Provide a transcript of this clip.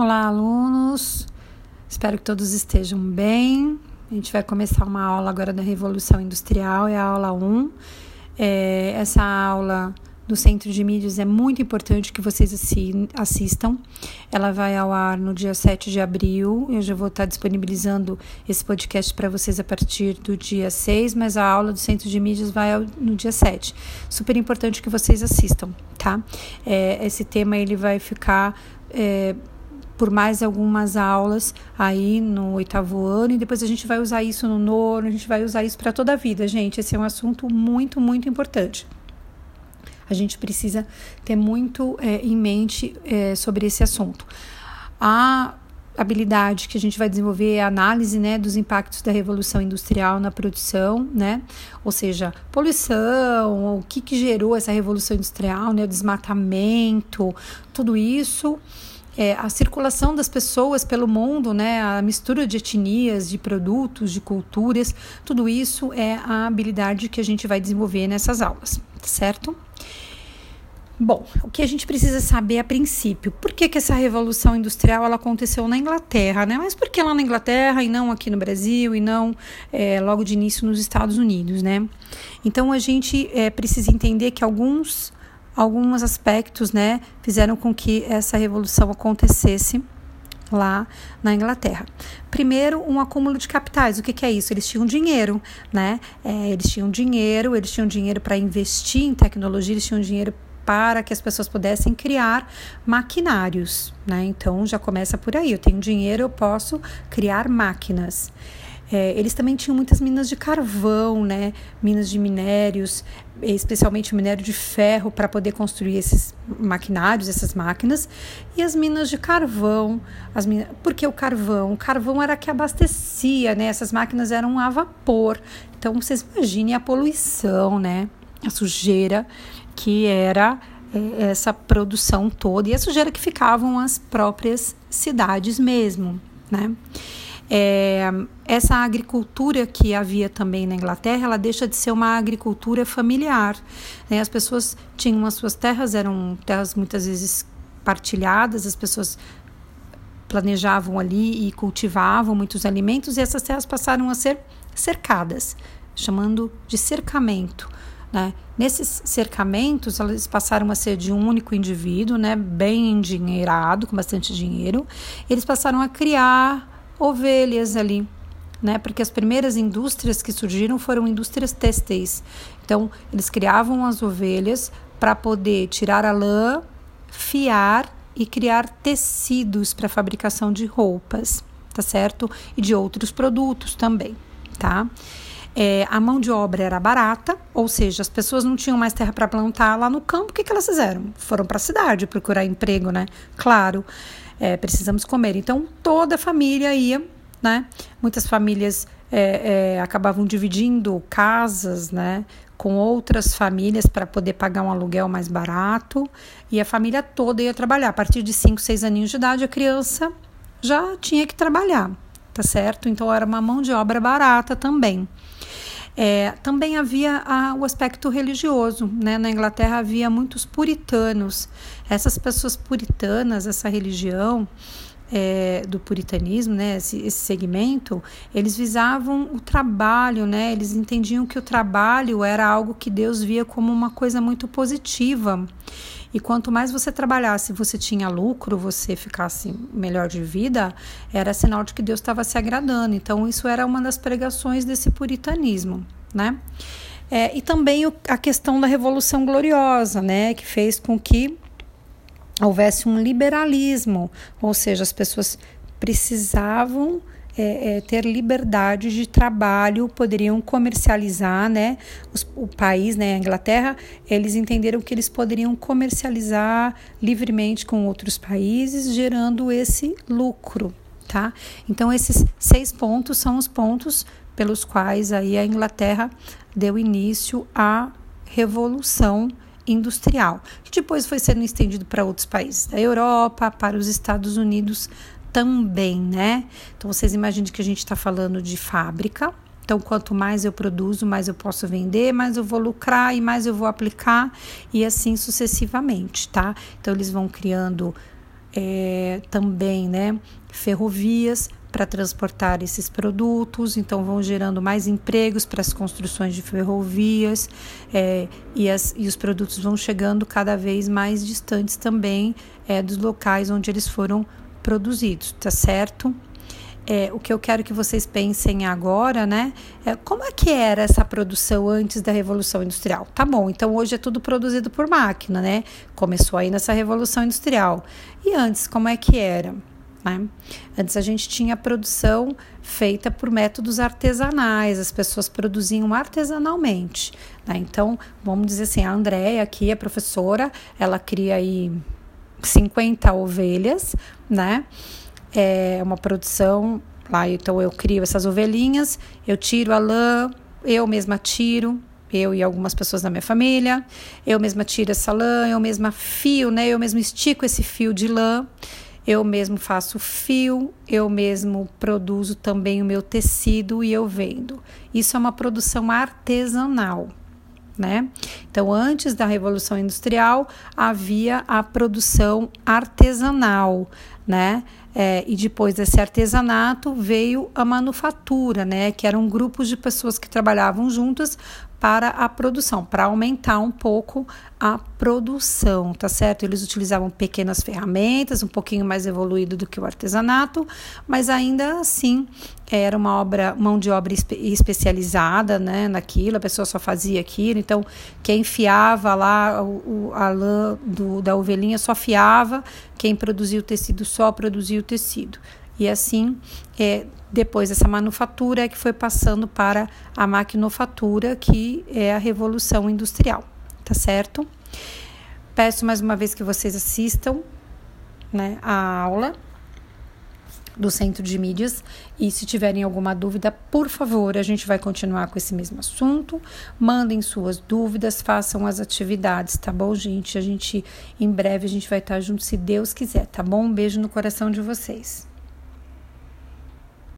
Olá, alunos. Espero que todos estejam bem. A gente vai começar uma aula agora da Revolução Industrial, é a aula 1. É, essa aula do Centro de Mídias é muito importante que vocês assistam. Ela vai ao ar no dia 7 de abril. Eu já vou estar disponibilizando esse podcast para vocês a partir do dia 6, mas a aula do Centro de Mídias vai no dia 7. Super importante que vocês assistam, tá? É, esse tema ele vai ficar. É, por mais algumas aulas aí no oitavo ano e depois a gente vai usar isso no nono, a gente vai usar isso para toda a vida, gente. Esse é um assunto muito, muito importante. A gente precisa ter muito é, em mente é, sobre esse assunto. A habilidade que a gente vai desenvolver é a análise né, dos impactos da revolução industrial na produção, né? Ou seja, poluição, o que, que gerou essa revolução industrial, né? O desmatamento, tudo isso é, a circulação das pessoas pelo mundo, né, a mistura de etnias, de produtos, de culturas, tudo isso é a habilidade que a gente vai desenvolver nessas aulas, certo? Bom, o que a gente precisa saber a princípio, por que, que essa revolução industrial ela aconteceu na Inglaterra, né? Mas por que lá na Inglaterra e não aqui no Brasil e não é, logo de início nos Estados Unidos, né? Então a gente é, precisa entender que alguns alguns aspectos, né, fizeram com que essa revolução acontecesse lá na Inglaterra. Primeiro, um acúmulo de capitais. O que, que é isso? Eles tinham dinheiro, né? É, eles tinham dinheiro, eles tinham dinheiro para investir em tecnologia, eles tinham dinheiro para que as pessoas pudessem criar maquinários, né? Então já começa por aí. Eu tenho dinheiro, eu posso criar máquinas. É, eles também tinham muitas minas de carvão, né? Minas de minérios, especialmente minério de ferro, para poder construir esses maquinários, essas máquinas. E as minas de carvão. As minas, porque o carvão? O carvão era que abastecia, né? Essas máquinas eram a vapor. Então, vocês imaginem a poluição, né? A sujeira que era é, essa produção toda e a sujeira que ficavam as próprias cidades mesmo, né? É, essa agricultura que havia também na Inglaterra, ela deixa de ser uma agricultura familiar. Né? As pessoas tinham as suas terras, eram terras muitas vezes partilhadas, as pessoas planejavam ali e cultivavam muitos alimentos e essas terras passaram a ser cercadas, chamando de cercamento. Né? Nesses cercamentos, elas passaram a ser de um único indivíduo, né? bem endinheirado, com bastante dinheiro. Eles passaram a criar ovelhas ali, né? Porque as primeiras indústrias que surgiram foram indústrias têxteis. Então, eles criavam as ovelhas para poder tirar a lã, fiar e criar tecidos para fabricação de roupas, tá certo? E de outros produtos também, tá? É, a mão de obra era barata, ou seja, as pessoas não tinham mais terra para plantar lá no campo. O que, que elas fizeram? Foram para a cidade procurar emprego, né? Claro é, precisamos comer. Então, toda a família ia, né? Muitas famílias é, é, acabavam dividindo casas, né? Com outras famílias para poder pagar um aluguel mais barato. E a família toda ia trabalhar. A partir de 5, 6 aninhos de idade, a criança já tinha que trabalhar, tá certo? Então, era uma mão de obra barata também. É, também havia a, o aspecto religioso. Né? Na Inglaterra havia muitos puritanos. Essas pessoas puritanas, essa religião é, do puritanismo, né? esse, esse segmento, eles visavam o trabalho, né? eles entendiam que o trabalho era algo que Deus via como uma coisa muito positiva. E quanto mais você trabalhasse, você tinha lucro, você ficasse melhor de vida, era sinal de que Deus estava se agradando. Então, isso era uma das pregações desse puritanismo, né? É, e também o, a questão da Revolução Gloriosa, né? Que fez com que houvesse um liberalismo, ou seja, as pessoas precisavam é, é, ter liberdade de trabalho, poderiam comercializar, né? Os, o país, né, a Inglaterra, eles entenderam que eles poderiam comercializar livremente com outros países, gerando esse lucro, tá? Então esses seis pontos são os pontos pelos quais aí a Inglaterra deu início à revolução industrial, que depois foi sendo estendido para outros países da Europa, para os Estados Unidos também, né? Então vocês imaginem que a gente está falando de fábrica. Então, quanto mais eu produzo, mais eu posso vender, mais eu vou lucrar e mais eu vou aplicar, e assim sucessivamente, tá? Então, eles vão criando é, também, né, ferrovias para transportar esses produtos, então vão gerando mais empregos para as construções de ferrovias é, e, as, e os produtos vão chegando cada vez mais distantes também é, dos locais onde eles foram produzidos, tá certo? É, o que eu quero que vocês pensem agora, né? É como é que era essa produção antes da Revolução Industrial? Tá bom, então hoje é tudo produzido por máquina, né? Começou aí nessa Revolução Industrial. E antes, como é que era? Né? Antes a gente tinha produção feita por métodos artesanais, as pessoas produziam artesanalmente. Né? Então, vamos dizer assim, a Andréia aqui, a professora, ela cria aí 50 ovelhas, né? É uma produção lá, então eu crio essas ovelhinhas, eu tiro a lã, eu mesma tiro, eu e algumas pessoas da minha família, eu mesma tiro essa lã, eu mesma fio, né? Eu mesma estico esse fio de lã eu mesmo faço fio, eu mesmo produzo também o meu tecido e eu vendo. Isso é uma produção artesanal. Né? Então, antes da Revolução Industrial, havia a produção artesanal, né? É, e depois desse artesanato veio a manufatura, né? Que eram grupos de pessoas que trabalhavam juntas para a produção, para aumentar um pouco a produção, tá certo? Eles utilizavam pequenas ferramentas, um pouquinho mais evoluído do que o artesanato, mas ainda assim era uma obra, mão de obra espe especializada, né, naquilo, a pessoa só fazia aquilo, então quem fiava lá o a lã do, da ovelhinha só fiava, quem produzia o tecido só produzia o tecido. E assim, é, depois dessa manufatura é que foi passando para a maquinofatura, que é a revolução industrial, tá certo? Peço mais uma vez que vocês assistam né, a aula do Centro de Mídias e se tiverem alguma dúvida, por favor, a gente vai continuar com esse mesmo assunto. Mandem suas dúvidas, façam as atividades, tá bom, gente? A gente em breve a gente vai estar junto se Deus quiser, tá bom? Um beijo no coração de vocês.